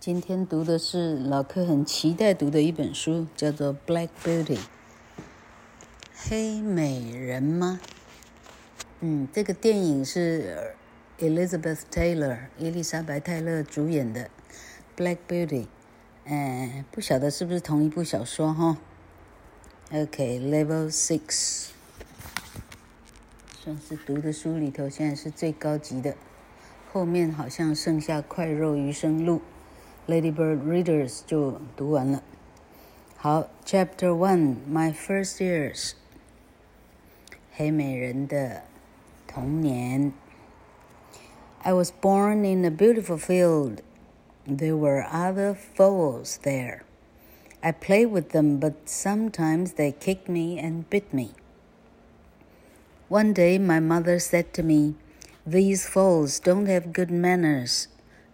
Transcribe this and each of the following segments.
今天读的是老柯很期待读的一本书，叫做《Black Beauty》。黑美人吗？嗯，这个电影是 Elizabeth Taylor 伊丽莎白泰勒主演的《Black Beauty》。哎，不晓得是不是同一部小说哈？OK，Level Six，算是读的书里头现在是最高级的，后面好像剩下《块肉余生录》。Ladybird Readers 就读完了。好，Chapter One, My First Years。黑美人的童年。I was born in a beautiful field. There were other foals there. I played with them, but sometimes they kicked me and bit me. One day my mother said to me, These foals don't have good manners.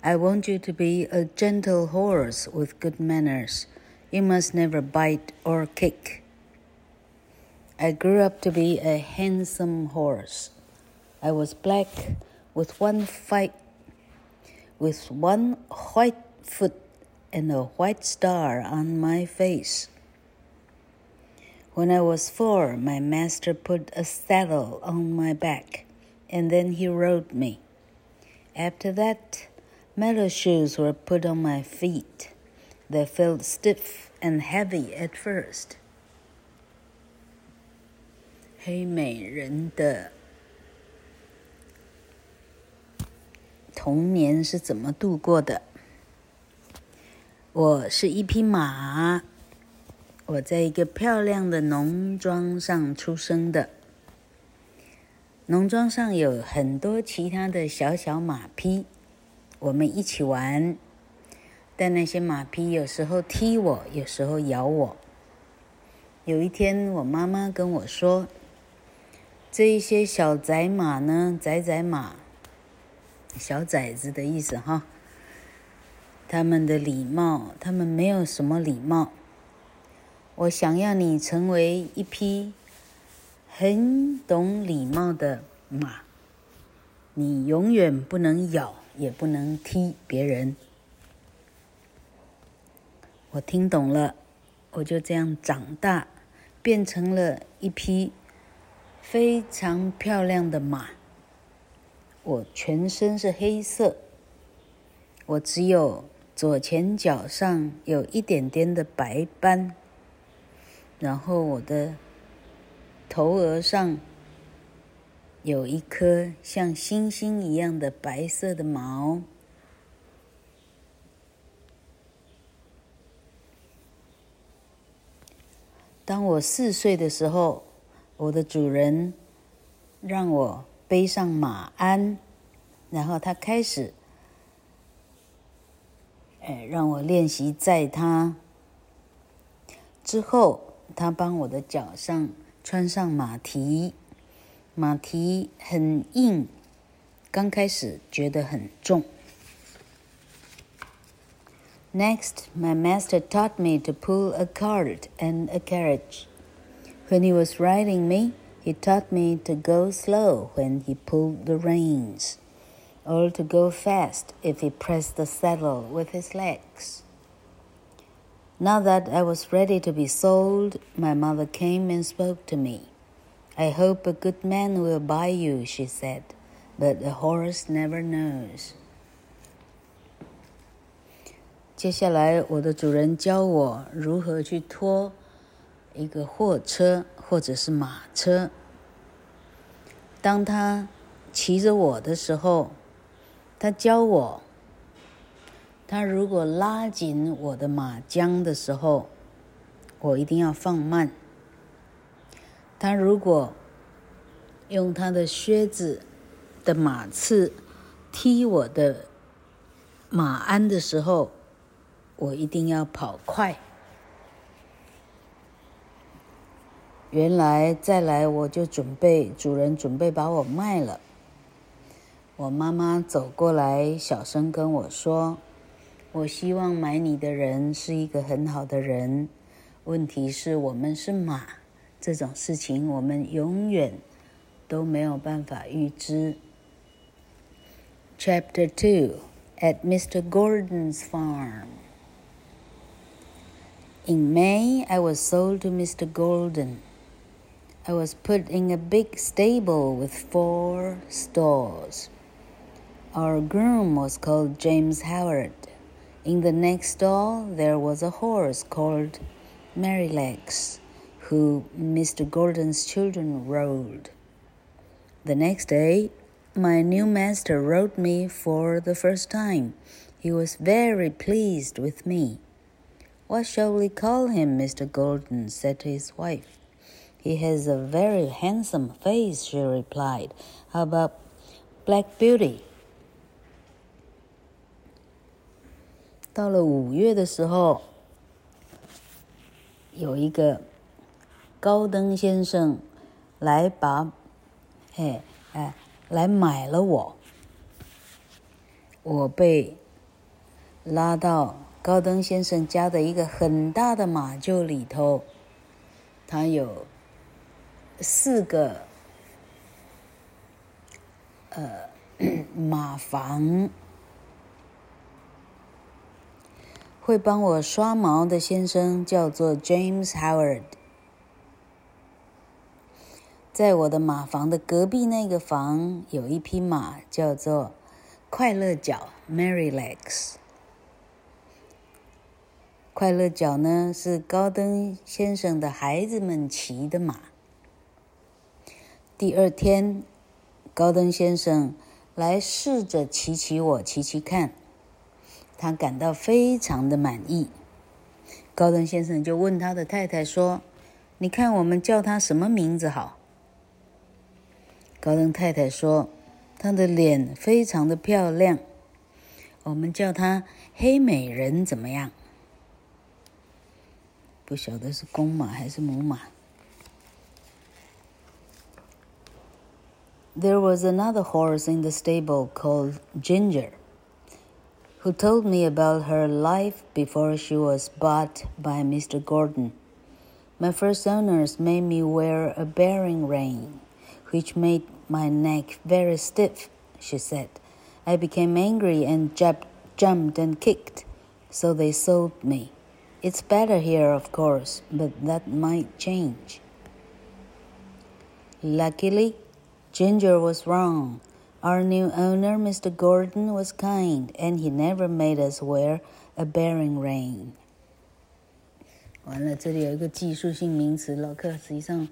I want you to be a gentle horse with good manners. You must never bite or kick. I grew up to be a handsome horse. I was black with one fight, with one white foot and a white star on my face. When I was four, my master put a saddle on my back, and then he rode me. After that, Metal shoes were put on my feet. They felt stiff and heavy at first. 黑美人的童年是怎么度过的？我是一匹马，我在一个漂亮的农庄上出生的。农庄上有很多其他的小小马匹。我们一起玩，但那些马匹有时候踢我，有时候咬我。有一天，我妈妈跟我说：“这一些小崽马呢，崽崽马，小崽子的意思哈。他们的礼貌，他们没有什么礼貌。我想要你成为一匹很懂礼貌的马，你永远不能咬。”也不能踢别人。我听懂了，我就这样长大，变成了一匹非常漂亮的马。我全身是黑色，我只有左前脚上有一点点的白斑，然后我的头额上。有一颗像星星一样的白色的毛。当我四岁的时候，我的主人让我背上马鞍，然后他开始，哎，让我练习载他。之后，他帮我的脚上穿上马蹄。马蹄很硬，刚开始觉得很重。Next, my master taught me to pull a cart and a carriage. When he was riding me, he taught me to go slow when he pulled the reins, or to go fast if he pressed the saddle with his legs. Now that I was ready to be sold, my mother came and spoke to me. I hope a good man will buy you, she said, but a horse never knows. 接下来，我的主人教我如何去拖一个货车或者是马车。当他骑着我的时候，他教我，他如果拉紧我的马缰的时候，我一定要放慢。他如果用他的靴子的马刺踢我的马鞍的时候，我一定要跑快。原来再来我就准备，主人准备把我卖了。我妈妈走过来，小声跟我说：“我希望买你的人是一个很好的人。问题是我们是马。”这种事情我们永远都没有办法预知。Chapter Two, at Mr. Gordon's farm. In May, I was sold to Mr. Gordon. I was put in a big stable with four stalls. Our groom was called James Howard. In the next stall, there was a horse called Merrylegs, who Mr. Gordon's children rode. The next day, my new master rode me for the first time. He was very pleased with me. What shall we call him? Mr. Gordon said to his wife. He has a very handsome face, she replied. How about Black Beauty? 到了五月的时候，有一个 高登先生来把，哎哎，来买了我。我被拉到。高登先生家的一个很大的马厩里头，他有四个呃 马房。会帮我刷毛的先生叫做 James Howard。在我的马房的隔壁那个房有一匹马，叫做快乐角 Merrylegs。快乐角呢，是高登先生的孩子们骑的马。第二天，高登先生来试着骑骑我，骑骑看，他感到非常的满意。高登先生就问他的太太说：“你看我们叫他什么名字好？”高登太太说：“他的脸非常的漂亮，我们叫他黑美人怎么样？”不晓得是公马还是母马。There was another horse in the stable called Ginger, who told me about her life before she was bought by Mr. Gordon. My first owners made me wear a bearing rein, which made my neck very stiff, she said. I became angry and jumped and kicked, so they sold me. It's better here, of course, but that might change. Luckily, Ginger was wrong. Our new owner, Mr. Gordon, was kind, and he never made us wear a bearing rein. 完了，这里有一个技术性名词，老客实际上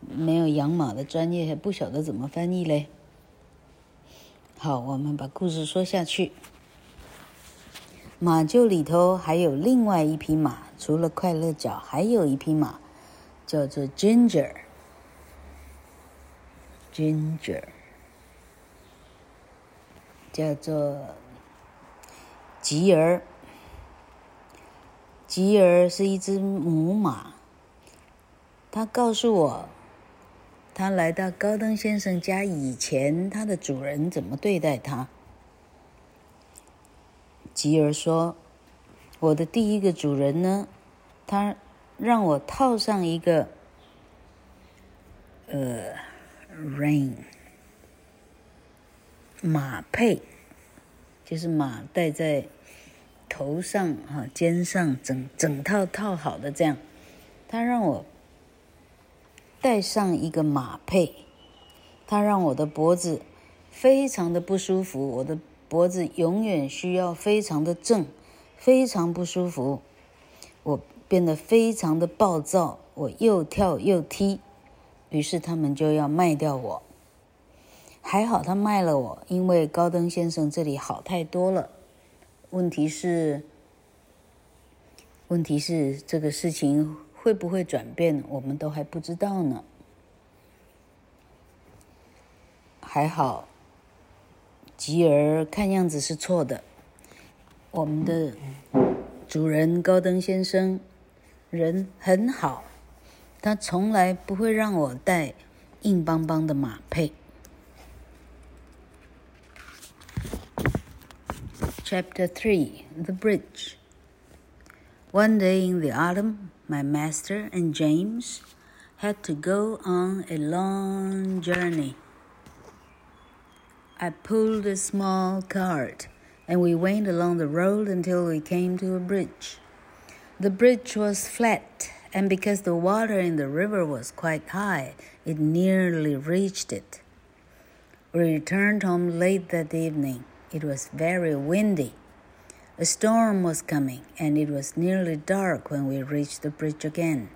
没有养马的专业，还不晓得怎么翻译嘞。好，我们把故事说下去。马厩里头还有另外一匹马，除了快乐角，还有一匹马，叫做 Ginger。Ginger 叫做吉儿。吉儿是一只母马。他告诉我，他来到高登先生家以前，他的主人怎么对待他。吉儿说：“我的第一个主人呢，他让我套上一个呃，rain 马配，就是马戴在头上哈、啊、肩上整整套套好的这样。他让我戴上一个马配，他让我的脖子非常的不舒服，我的。”脖子永远需要非常的正，非常不舒服。我变得非常的暴躁，我又跳又踢，于是他们就要卖掉我。还好他卖了我，因为高登先生这里好太多了。问题是，问题是这个事情会不会转变，我们都还不知道呢。还好。吉儿看样子是错的。我们的主人高登先生人很好，他从来不会让我带硬邦邦的马配。Chapter Three: The Bridge. One day in the autumn, my master and James had to go on a long journey. I pulled a small cart and we went along the road until we came to a bridge. The bridge was flat, and because the water in the river was quite high, it nearly reached it. We returned home late that evening. It was very windy. A storm was coming, and it was nearly dark when we reached the bridge again.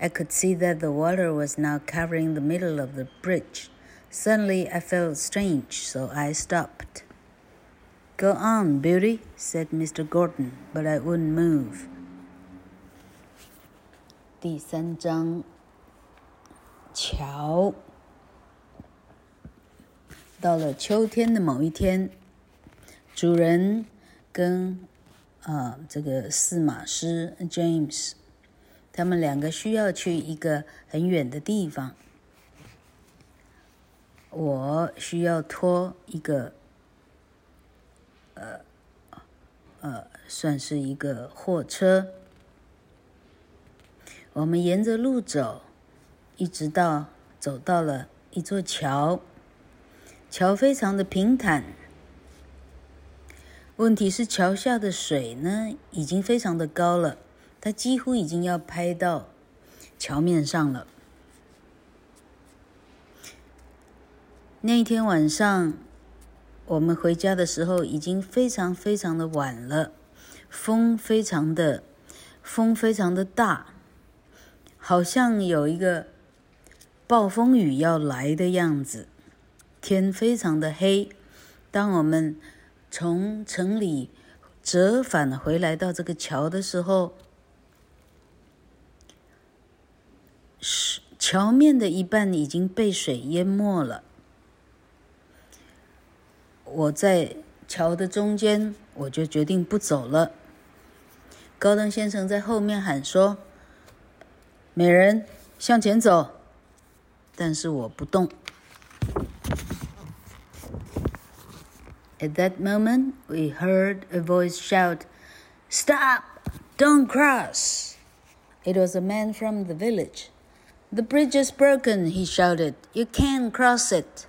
I could see that the water was now covering the middle of the bridge. Suddenly, I felt strange, so I stopped. Go on, Beauty, said Mr. Gordon, but I wouldn't move. 第三章，桥。到了秋天的某一天，主人 跟啊这个司马师 James，他们两个需要去一个很远的地方。我需要拖一个，呃呃，算是一个货车。我们沿着路走，一直到走到了一座桥。桥非常的平坦，问题是桥下的水呢，已经非常的高了，它几乎已经要拍到桥面上了。那一天晚上，我们回家的时候已经非常非常的晚了，风非常的，风非常的大，好像有一个暴风雨要来的样子。天非常的黑。当我们从城里折返回来到这个桥的时候，是桥面的一半已经被水淹没了。我在桥的中间，我就决定不走了。高登先生在后面喊说：“美人，向前走。”但是我不动。At that moment, we heard a voice shout, Stop! Don't cross! It was a man from the village. The bridge is broken, he shouted. You can't cross it.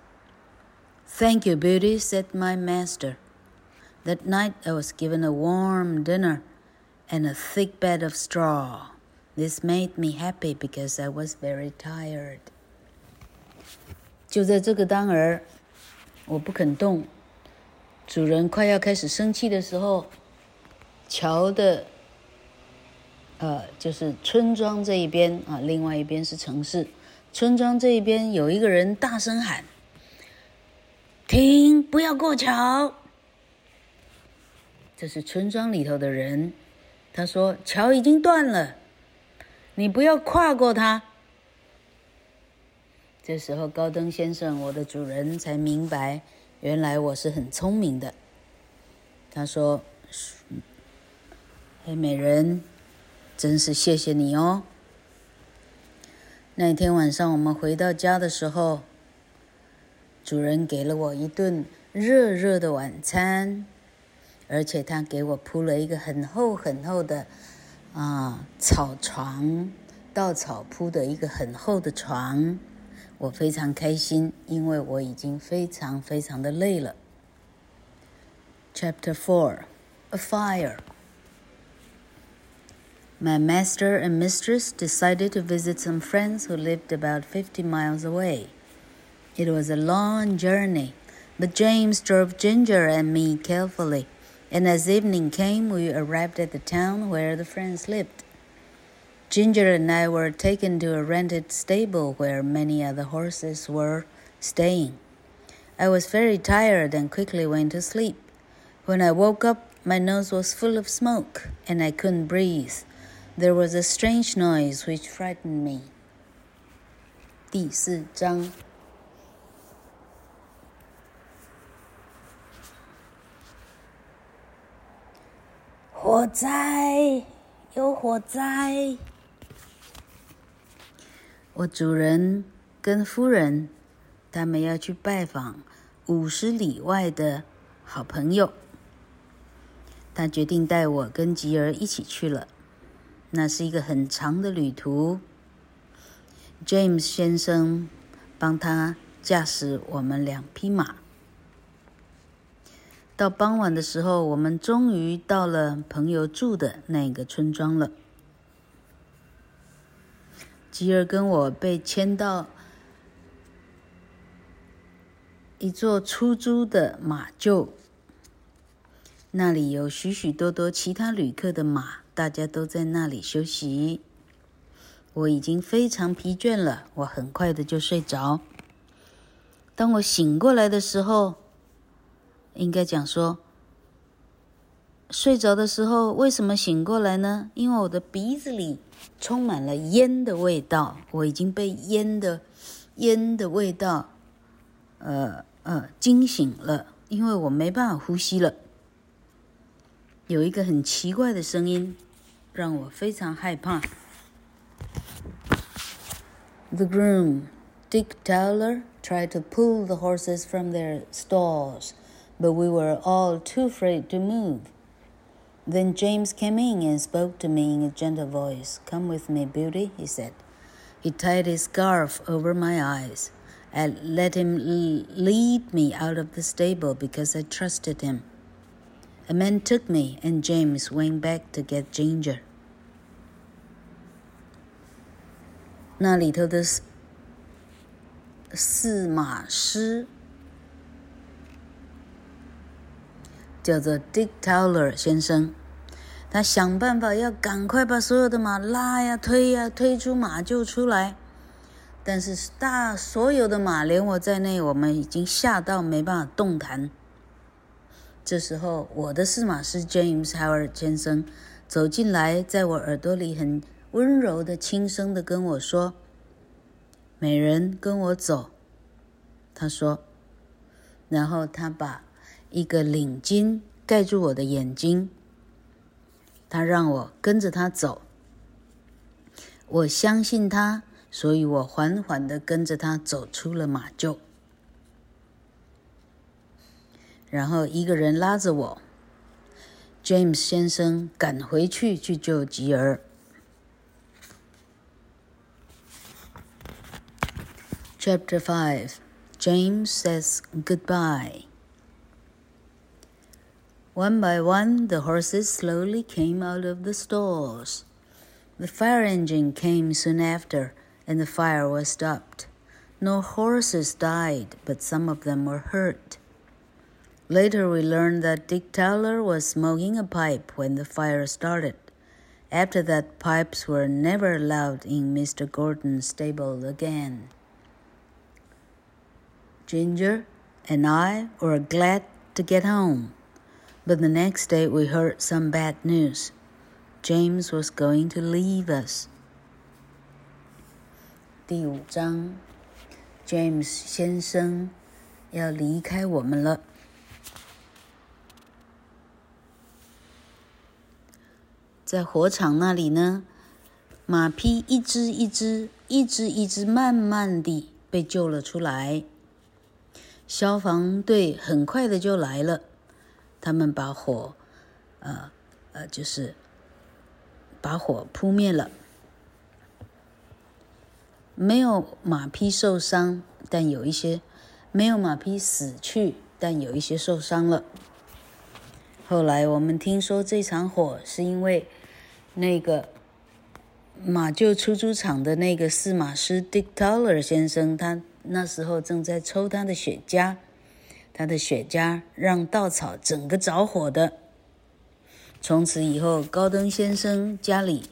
Thank you, Beauty, said my master. That night I was given a warm dinner and a thick bed of straw. This made me happy because I was very tired. 就在这个当儿，我不肯动。 主人快要开始生气的时候，桥的，呃，就是村庄这一边啊，另外一边是城市。村庄这一边有一个人大声喊：“停！不要过桥！”这是村庄里头的人，他说：“桥已经断了，你不要跨过它。”这时候，高登先生，我的主人才明白。原来我是很聪明的，他说：“黑美人，真是谢谢你哦。”那天晚上我们回到家的时候，主人给了我一顿热热的晚餐，而且他给我铺了一个很厚很厚的啊草床，稻草铺的一个很厚的床。我非常开心，因为我已经非常非常的累了。Chapter Four, A Fire. My master and mistress decided to visit some friends who lived about fifty miles away. It was a long journey, but James drove Ginger and me carefully, and as evening came, we arrived at the town where the friends lived. Ginger and I were taken to a rented stable where many other horses were staying. I was very tired and quickly went to sleep. When I woke up, my nose was full of smoke and I couldn't breathe. There was a strange noise which frightened me. 第四章。火灾！有火灾！ 我主人跟夫人，他们要去拜访五十里外的好朋友。他决定带我跟吉儿一起去了。那是一个很长的旅途。James 先生帮他驾驶我们两匹马。到傍晚的时候，我们终于到了朋友住的那个村庄了。吉尔跟我被牵到一座出租的马厩，那里有许许多多其他旅客的马，大家都在那里休息。我已经非常疲倦了，我很快的就睡着。当我醒过来的时候，应该讲说，睡着的时候为什么醒过来呢？因为我的鼻子里充满了烟的味道，我已经被烟的烟的味道，呃。呃，惊醒了，因为我没办法呼吸了。有一个很奇怪的声音，让我非常害怕。The groom, Dick Towler, tried to pull the horses from their stalls, but we were all too afraid to move. Then James came in and spoke to me in a gentle voice. Come with me, Beauty, he said. He tied his scarf over my eyes. and let him lead me out of the stable because I trusted him. A man took me, and James went back to get Ginger. 那里头的司马师叫做 Dick Towler 先生， 他想办法要赶快把所有的马拉呀、推呀、推出马厩出来。但是大所有的马，连我在内，我们已经吓到没办法动弹。这时候，我的司马师 James Howard 先生走进来，在我耳朵里很温柔的、轻声的跟我说：“美人，跟我走。”他说，然后他把一个领巾盖住我的眼睛，他让我跟着他走。我相信他。所以我缓缓地跟着他走出了马厩，然后一个人拉着我，James 先生赶回去去救吉儿。Chapter Five, James says goodbye. One by one, the horses slowly came out of the stalls. The fire engine came soon after. and the fire was stopped. No horses died, but some of them were hurt. Later, we learned that Dick Towler was smoking a pipe when the fire started. After that, pipes were never allowed in Mr. Gordon's stable again. Ginger and I were glad to get home, but the next day we heard some bad news. James was going to leave us. 第五章，James 先生要离开我们了。在火场那里呢，马匹一只一只、一只一只，慢慢地被救了出来。消防队很快的就来了，他们把火，呃呃，就是把火扑灭了。没有马匹受伤，但有一些没有马匹死去，但有一些受伤了。后来我们听说这场火是因为那个马厩出租厂的那个司马师 Dick Towler 先生，他那时候正在抽他的雪茄，他的雪茄让稻草整个着火的。从此以后，高登先生家里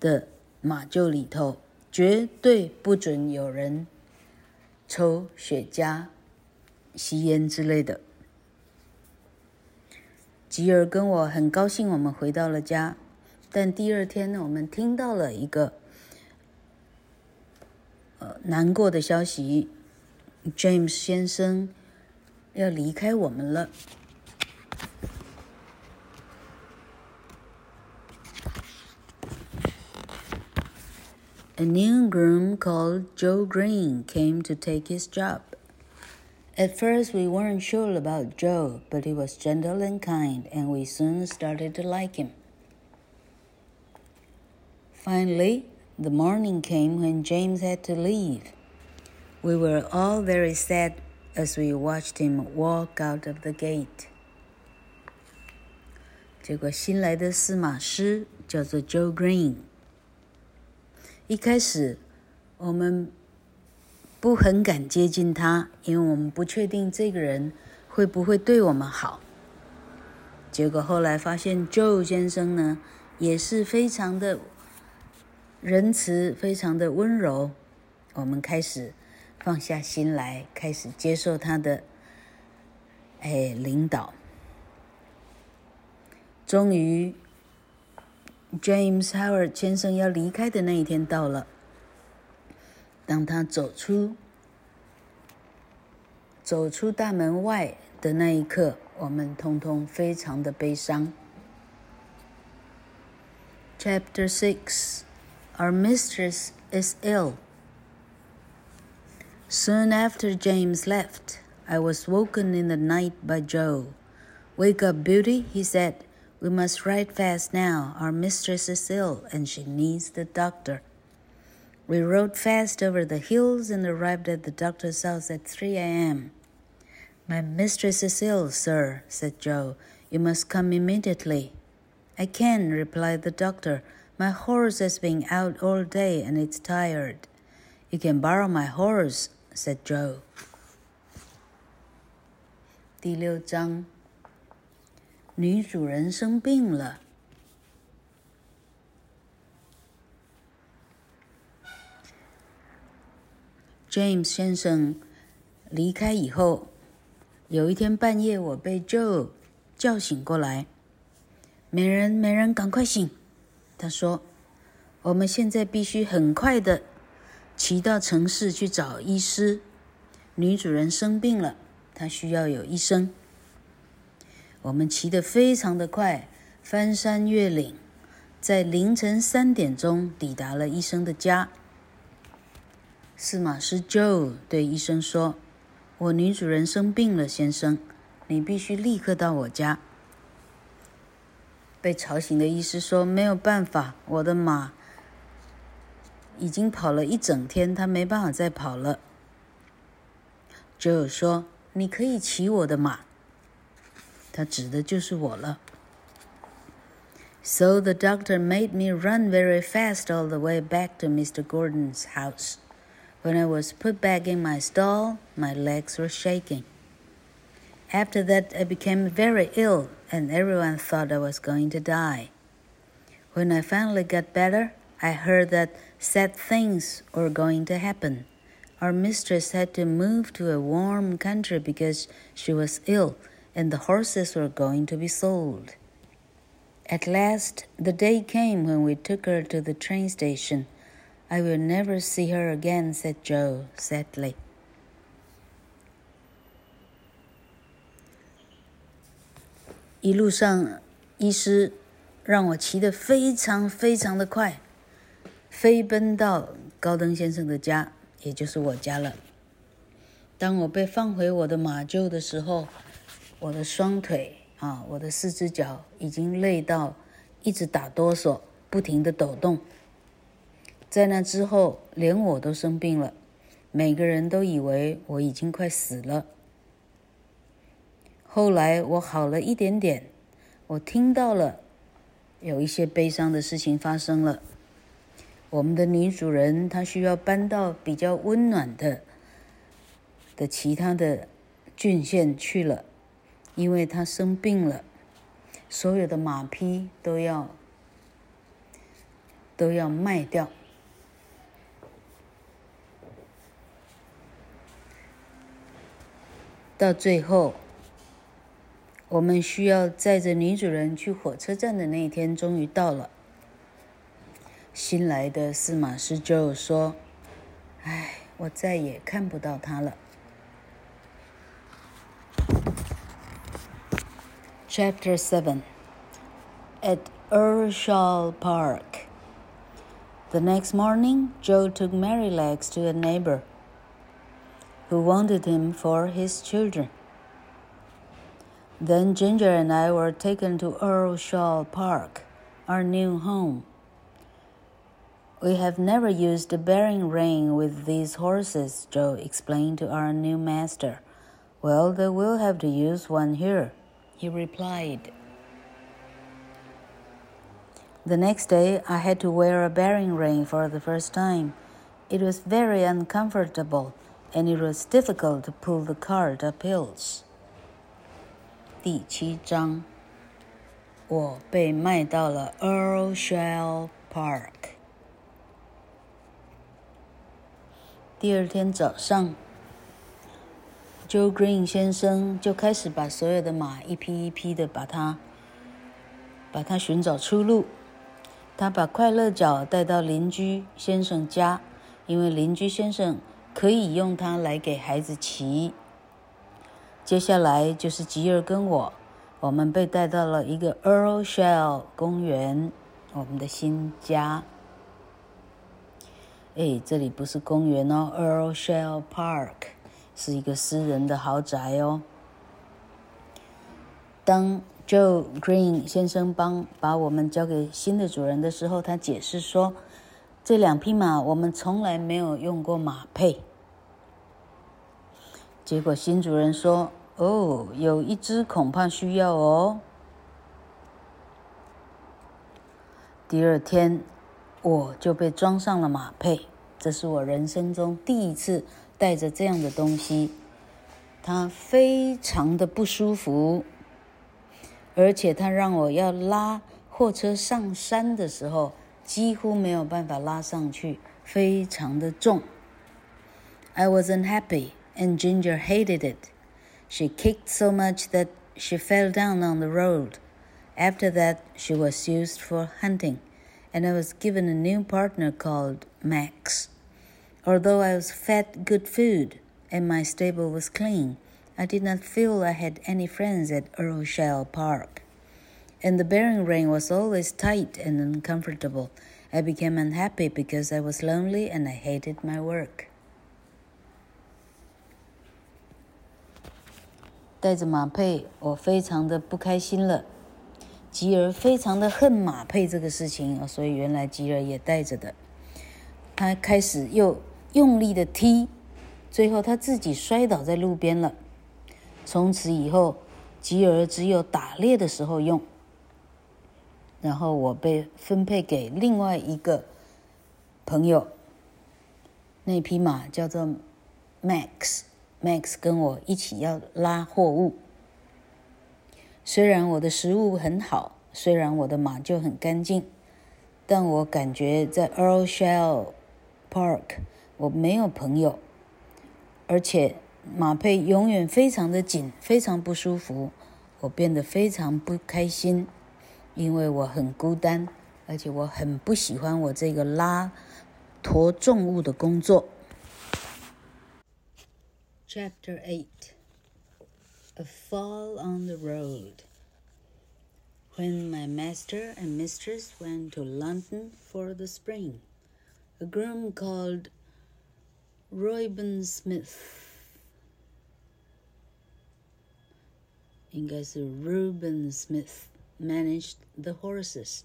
的马厩里头。绝对不准有人抽雪茄、吸烟之类的。吉尔跟我很高兴，我们回到了家。但第二天呢，我们听到了一个呃难过的消息：James 先生要离开我们了。A new groom called Joe Green came to take his job. At first, we weren't sure about Joe, but he was gentle and kind, and we soon started to like him. Finally, the morning came when James had to leave. We were all very sad as we watched him walk out of the gate. 结果新来的司马师叫做 Joe Green。一开始我们不很敢接近他，因为我们不确定这个人会不会对我们好。结果后来发现 Joe 先生呢，也是非常的仁慈，非常的温柔。我们开始放下心来，开始接受他的哎领导。终于，James Howard 先生要离开的那一天到了。当他走出走出大门外的那一刻，我们通通非常的悲伤。Chapter Six, Our Mistress is ill. Soon after James left, I was woken in the night by Joe. Wake up, Beauty, he said. We must ride fast now. Our mistress is ill, and she needs the doctor. We rode fast over the hills and arrived at the doctor's house at 3 a.m. My mistress is ill, sir, said Joe. You must come immediately. I can, replied the doctor. My horse has been out all day and it's tired. You can borrow my horse, said Joe. 第六章。女主人生病了。James 先生离开以后，有一天半夜，我被 Joe 叫醒过来。美人，美人，赶快醒！他说：“我们现在必须很快的骑到城市去找医师。女主人生病了，她需要有医生。”我们骑得非常的快，翻山越岭，在凌晨三点钟抵达了医生的家。司马师 Joe 对医生说：“我女主人生病了，先生，你必须立刻到我家。”被吵醒的医师说：“没有办法，我的马已经跑了一整天，它没办法再跑了。”Joe 说：“你可以骑我的马。”他指的就是我了。So the doctor made me run very fast all the way back to Mr. Gordon's house. When I was put back in my stall, my legs were shaking. After that, I became very ill, and everyone thought I was going to die. When I finally got better, I heard that sad things were going to happen. Our mistress had to move to a warm country because she was ill and the horses were going to be sold. At last, the day came when we took her to the train station. I will never see her again, said Joe sadly. 一路上，医师让我骑得非常非常的快， 飞奔到高登先生的家，也就是我家了。当我被放回我的马厩的时候，我的双腿啊，我的四只脚已经累到一直打哆嗦，不停的抖动。在那之后，连我都生病了，每个人都以为我已经快死了。后来我好了一点点，我听到了有一些悲伤的事情发生了。我们的女主人她需要搬到比较温暖的的其他的郡县去了。因为她生病了，所有的马匹都要都要卖掉。到最后，我们需要载着女主人去火车站的那一天终于到了。新来的司马师就说：“唉，我再也看不到她了。” Chapter 7 At Earlshall Park. The next morning, Joe took Merrylegs to a neighbor who wanted him for his children. Then Ginger and I were taken to Earlshall Park, our new home. We have never used a bearing rein with these horses, Joe explained to our new master. Well, they will have to use one here he replied. The next day, I had to wear a bearing ring for the first time. It was very uncomfortable, and it was difficult to pull the cart up hills. 第七章，我被卖到了 Earl Shell Park。 第二天早上，Joe Green 先生就开始把所有的马一批一批的把它，把它寻找出路。他把快乐角带到邻居先生家，因为邻居先生可以用它来给孩子骑。接下来就是吉尔跟我，我们被带到了一个 Earl Shell 公园，我们的新家。哎，这里不是公园哦，Earl Shell Park 是一个私人的豪宅哦。当 Joe Green 先生帮把我们交给新的主人的时候，他解释说：“这两匹马我们从来没有用过马配。”结果新主人说：“哦，有一只恐怕需要哦。”第二天，我就被装上了马配，这是我人生中第一次带着这样的东西，它非常的不舒服。而且他让我要拉货车上山的时候，几乎没有办法拉上去，非常的重。I wasn't happy, and Ginger hated it. She kicked so much that she fell down on the road. After that, she was used for hunting, and I was given a new partner called Max. Although I was fed good food and my stable was clean, I did not feel I had any friends at Earl Shell Park, and the bearing ring was always tight and uncomfortable. I became unhappy because I was lonely and I hated my work. 带着马配，我非常的不开心了。 吉儿非常的恨马配这个事情，所以原来吉儿也带着的。他开始又用力的踢，最后他自己摔倒在路边了。从此以后，吉儿只有打猎的时候用。然后我被分配给另外一个朋友，那匹马叫做 Max，Max 跟我一起要拉货物。虽然我的食物很好，虽然我的马厩很干净，但我感觉在 Earl Shell Park 我没有朋友，而且。马配永远非常的紧，非常不舒服，我变得非常不开心，因为我很孤单，而且我很不喜欢我这个拉驮重物的工作。Chapter Eight: A Fall on the Road. When my master and mistress went to London for the spring, a groom called Reuben Smith. 应该是 Reuben Smith managed the horses.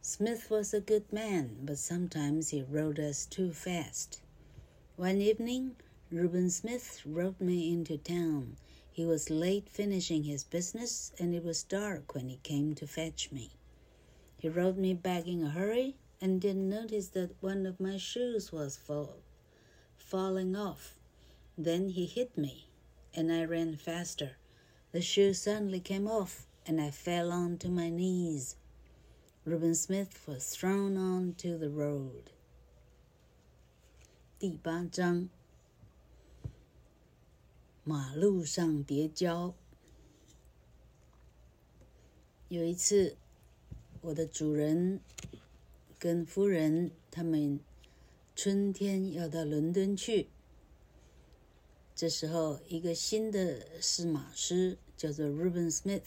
Smith was a good man, but sometimes he rode us too fast. One evening, Reuben Smith rode me into town. He was late finishing his business, and it was dark when he came to fetch me. He rode me back in a hurry and didn't notice that one of my shoes was fall, falling off. Then he hit me, and I ran faster. The shoe suddenly came off, and I fell onto my knees. Reuben Smith was thrown onto the road. 第八章， 马路上跌跤。有一次，我的主人跟夫人他们春天要到伦敦去。这时候，一个新的试马师叫做 Reuben Smith，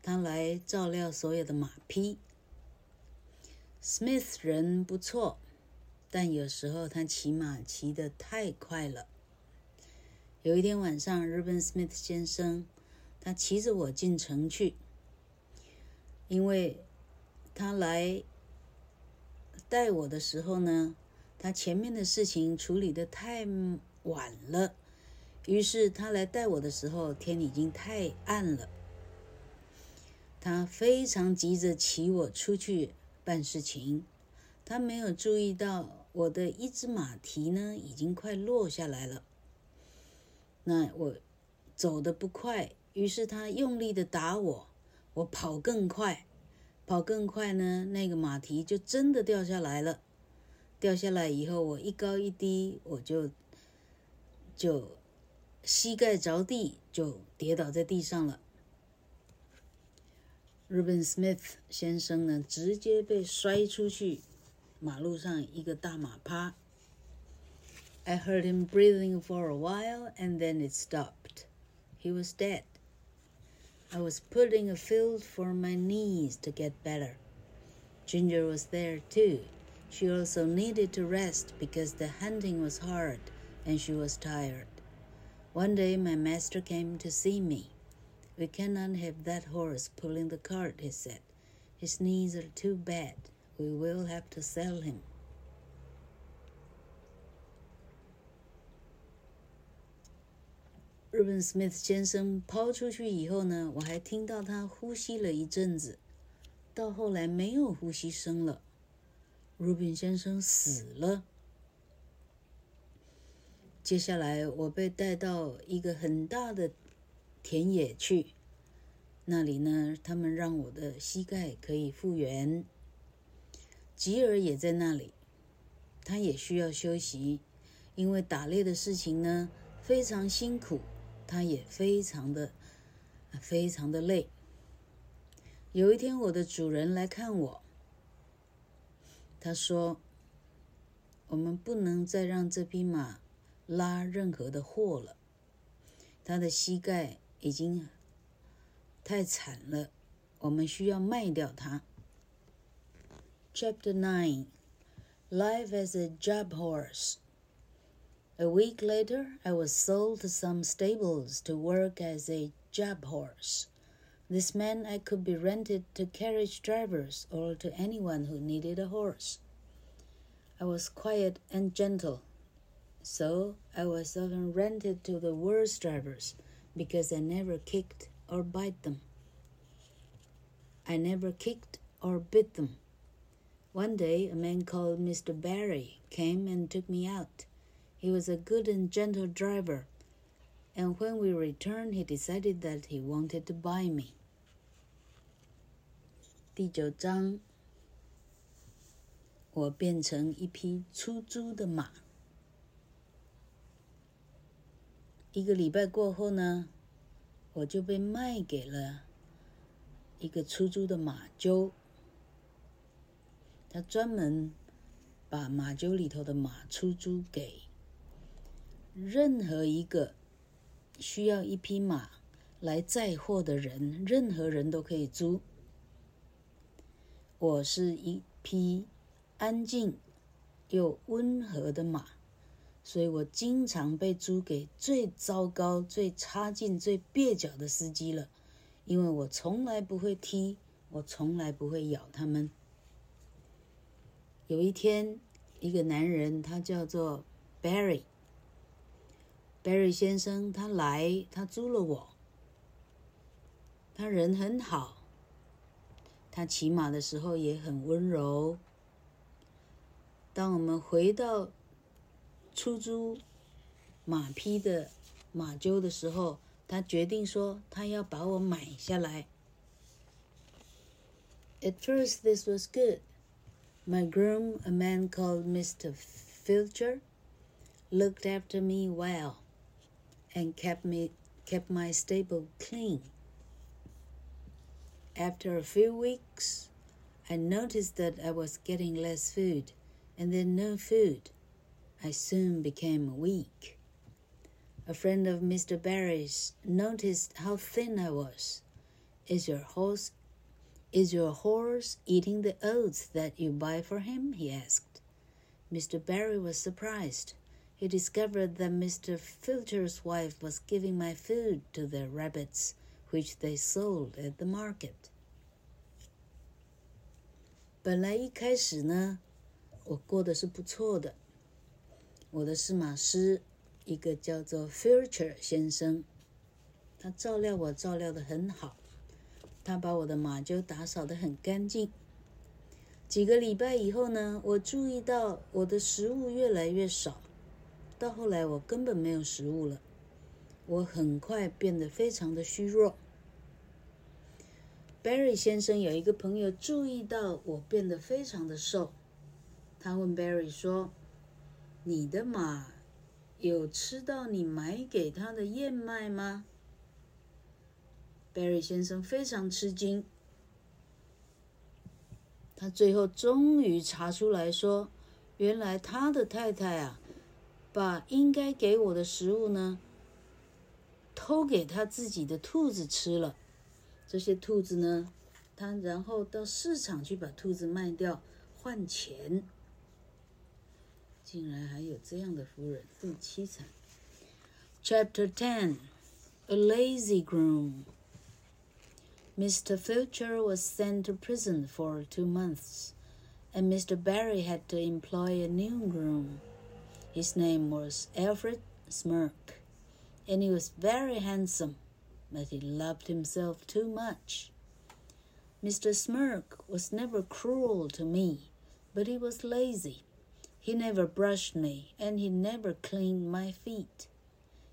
他来照料所有的马匹。Smith 人不错，但有时候他骑马骑得太快了。有一天晚上，Reuben Smith 先生他骑着我进城去，因为他来带我的时候呢，他前面的事情处理的太晚了，于是他来带我的时候，天已经太暗了。他非常急着骑我出去办事情，他没有注意到我的一只马蹄呢，已经快落下来了。那我走得不快，于是他用力的打我，我跑更快，跑更快呢，那个马蹄就真的掉下来了。掉下来以后，我一高一低，我就就膝盖着地，就跌倒在地上了。Reuben Smith 先生呢，直接被摔出去，马路上一个大马趴。I heard him breathing for a while, and then it stopped. He was dead. I was putting a field for my knees to get better. Ginger was there too. She also needed to rest because the hunting was hard and she was tired. One day my master came to see me. We cannot have that horse pulling the cart, he said. His knees are too bad. We will have to sell him. Ruben Smith 先生抛出去以后呢，我还听到他呼吸了一阵子，到后来没有呼吸声了。Ruben 先生死了。接下来我被带到一个很大的。田野去，那里呢？他们让我的膝盖可以复原。吉尔也在那里，他也需要休息，因为打猎的事情呢非常辛苦，他也非常的非常的累。有一天，我的主人来看我，他说：“我们不能再让这匹马拉任何的货了，他的膝盖。”已经太惨了，我们需要卖掉它。Chapter Nine: Life as a job horse. A week later, I was sold to some stables to work as a job horse. This meant I could be rented to carriage drivers or to anyone who needed a horse. I was quiet and gentle, so I was often rented to the worst drivers. because I never kicked or bit them. I never kicked or bit them. One day, a man called Mr. Barry came and took me out. He was a good and gentle driver, and when we returned, he decided that he wanted to buy me. 第九章，我变成一匹出租的马。一个礼拜过后呢，我就被卖给了一个出租的马厩。他专门把马厩里头的马出租给任何一个需要一匹马来载货的人，任何人都可以租。我是一匹安静又温和的马。所以我经常被租给最糟糕、最差劲、最蹩脚的司机了，因为我从来不会踢，我从来不会咬他们。有一天，一个男人，他叫做 Barry Barry 先生，他来，他租了我。他人很好，他骑马的时候也很温柔。当我们回到出租马匹的马厩的时候，他决定说他要把我买下来。At first, this was good. My groom, a man called Mr. Filcher, looked after me well and kept me kept my stable clean. After a few weeks, I noticed that I was getting less food and then no food. I soon became weak. A friend of Mr. Barry's noticed how thin I was. Is your horse is your horse eating the oats that you buy for him? he asked. Mr. Barry was surprised. He discovered that Mr. Filcher's wife was giving my food to their rabbits, which they sold at the market. 本来一开始呢，我过得是不错的。我的试马师，一个叫做 Filcher 先生，他照料我照料得很好。他把我的马厩打扫得很干净。几个礼拜以后呢，我注意到我的食物越来越少，到后来我根本没有食物了。我很快变得非常的虚弱。Barry 先生有一个朋友注意到我变得非常的瘦，他问 Barry 说：“你的马有吃到你买给他的燕麦吗？”Barry 先生非常吃惊，他最后终于查出来说：“原来他的太太啊，把应该给我的食物呢。”偷给他自己的兔子吃了，这些兔子呢，他然后到市场去把兔子卖掉换钱，竟然还有这样的夫人，真凄惨。Chapter Ten, A Lazy Groom. Mr. Filcher was sent to prison for two months, and Mr. Barry had to employ a new groom. His name was Alfred Smirk. and he was very handsome, but he loved himself too much. Mr. Smirk was never cruel to me, but he was lazy. He never brushed me, and he never cleaned my feet.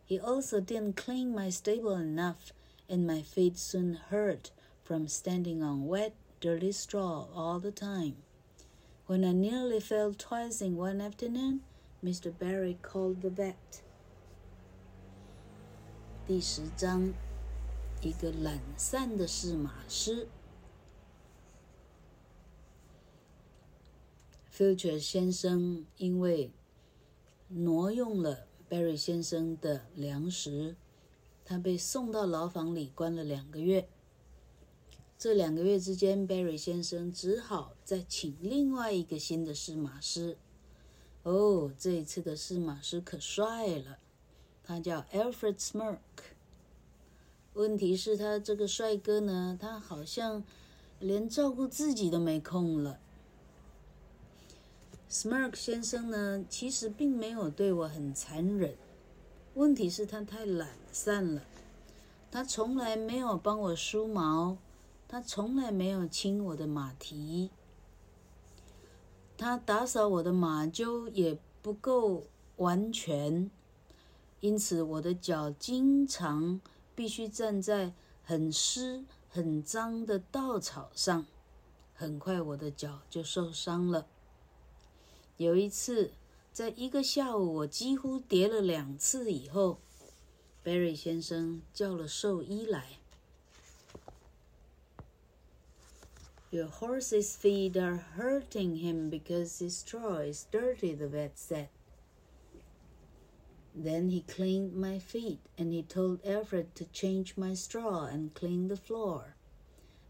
He also didn't clean my stable enough, and my feet soon hurt from standing on wet, dirty straw all the time. When I nearly fell twice in one afternoon, Mr. Barry called the vet. 第十章，一个懒散的试马师。，Future 先生因为挪用了 Barry 先生的粮食，他被送到牢房里关了两个月。这两个月之间，Barry 先生只好再请另外一个新的试马师。哦，这一次的试马师可帅了。他叫 Alfred Smirk。问题是，他这个帅哥呢，他好像连照顾自己都没空了。Smirk 先生呢，其实并没有对我很残忍。问题是，他太懒散了。他从来没有帮我梳毛，他从来没有清我的马蹄，他打扫我的马厩也不够完全。因此，我的脚经常必须站在很湿、很脏的稻草上，很快我的脚就受伤了。有一次，在一个下午，我几乎跌了两次以后，Barry 先生叫了兽医来。Your horse's feet are hurting him because his straw is dirty, the vet said. Then he cleaned my feet, and he told Alfred to change my straw and clean the floor.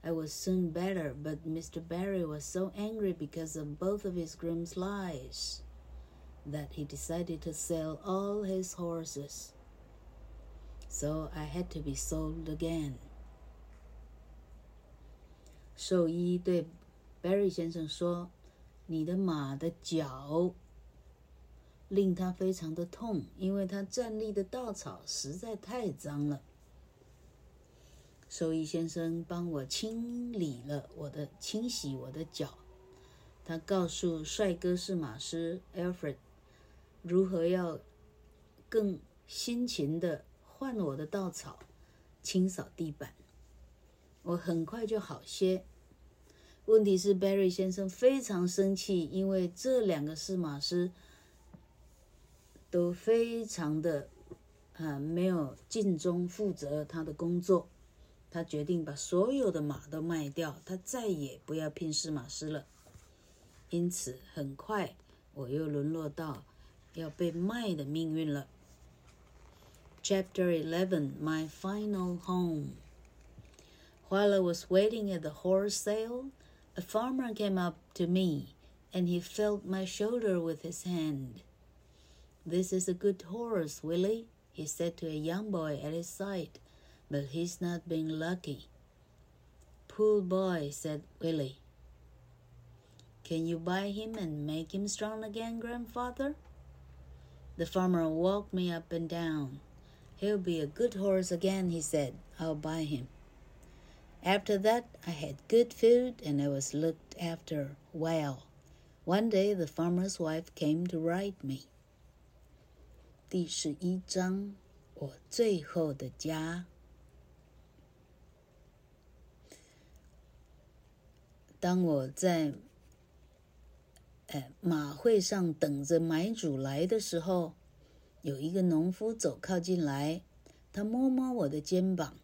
I was soon better, but Mr. Barry was so angry because of both of his groom's lies that he decided to sell all his horses. So I had to be sold again. 兽医对 Barry 先生说：“你的马的脚。”令他非常的痛，因为他站立的稻草实在太脏了。兽医先生帮我清理了我的、清洗我的脚。他告诉帅哥是马师 Alfred 如何要更辛勤的换我的稻草、清扫地板。我很快就好些。问题是 Barry 先生非常生气，因为这两个试马师。都非常的啊，没有尽忠负责他的工作，他决定把所有的马都卖掉，他再也不要聘试马师了。因此，很快我又沦落到要被卖的命运了。Chapter Eleven, My Final Home. While I was waiting at the horse sale, a farmer came up to me, and he felt my shoulder with his hand. This is a good horse, Willie, he said to a young boy at his side, but he's not being lucky. Poor boy, said Willie. Can you buy him and make him strong again, grandfather? The farmer walked me up and down. He'll be a good horse again, he said. I'll buy him. After that, I had good food and I was looked after well. One day, the farmer's wife came to write me. 第十一章，我最后的家。当我在呃马会上等着买主来的时候，有一个农夫走靠近来，他摸摸我的肩膀。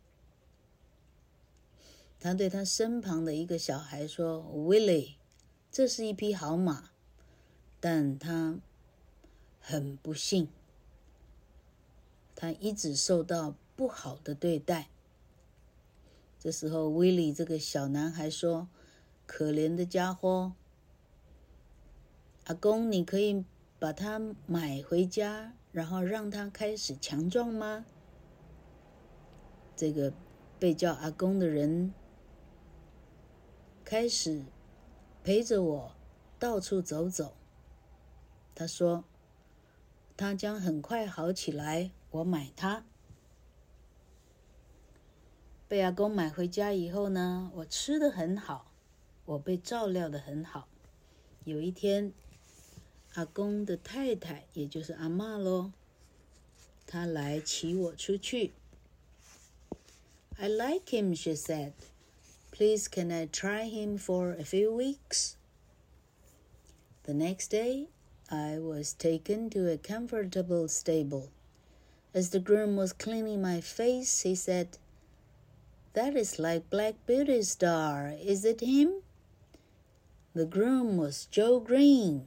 他对他身旁的一个小孩说：“Willie，这是一匹好马，但他很不幸，他一直受到不好的对待。”这时候，Willie 这个小男孩说：“可怜的家伙，阿公，你可以把它买回家，然后让它开始强壮吗？”这个被叫阿公的人。开始陪着我到处走走。他说：“他将很快好起来。”我买它。被阿公买回家以后呢，我吃得很好，我被照料得很好。有一天，阿公的太太，也就是阿嬷喽，她来请我出去。I like him, she said. Please, can I try him for a few weeks? The next day, I was taken to a comfortable stable. As the groom was cleaning my face, he said, That is like Black Beauty's star, is it him? The groom was Joe Green.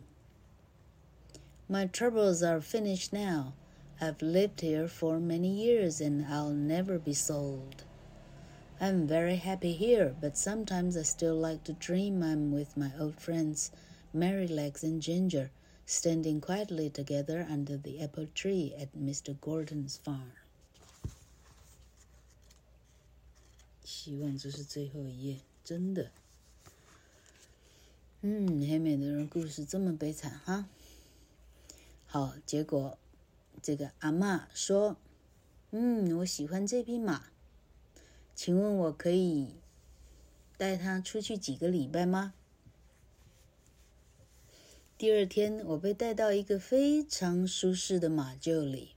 My troubles are finished now. I've lived here for many years and I'll never be sold. I'm very happy here, but sometimes I still like to dream I'm with my old friends, Merrylegs and Ginger, standing quietly together under the apple tree at Mr. Gordon's farm. 希望这是最后一页，真的。嗯，黑美的人故事这么悲惨哈。好，结果这个阿嬷说：“嗯，我喜欢这匹马。” 请问我可以带他出去几个礼拜吗？第二天，我被带到一个非常舒适的马厩里。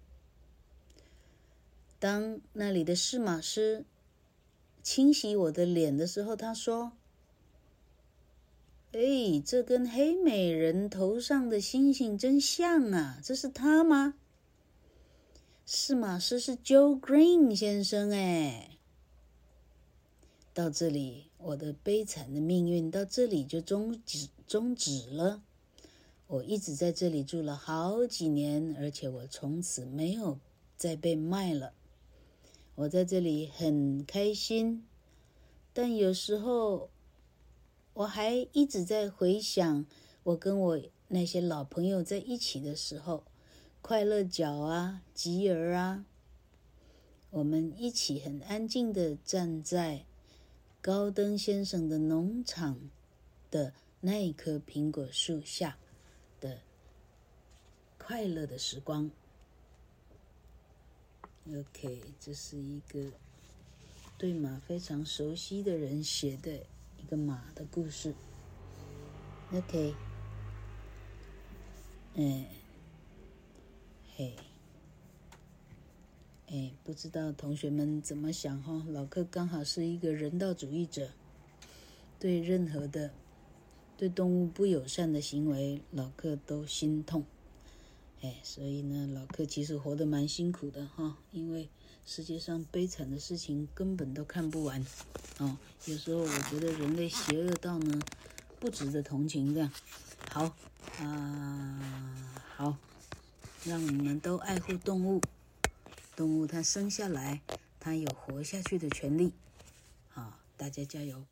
当那里的试马师清洗我的脸的时候，他说：“哎，这跟黑美人头上的星星真像啊！这是他吗？”试马师是 Joe Green 先生哎。到这里，我的悲惨的命运到这里就终止终止了。我一直在这里住了好几年，而且我从此没有再被卖了。我在这里很开心，但有时候我还一直在回想我跟我那些老朋友在一起的时候，快乐角啊，吉儿啊，我们一起很安静的站在。高登先生的农场的那一棵苹果树下的快乐的时光。OK，这是一个对马非常熟悉的人写的一个马的故事。OK，嗯，嘿。哎，不知道同学们怎么想哈？老克刚好是一个人道主义者，对任何的对动物不友善的行为，老克都心痛。哎，所以呢，老克其实活得蛮辛苦的哈，因为世界上悲惨的事情根本都看不完。哦，有时候我觉得人类邪恶到呢，不值得同情这样。好啊，好，让你们都爱护动物。动物它生下来，它有活下去的权利。好，大家加油。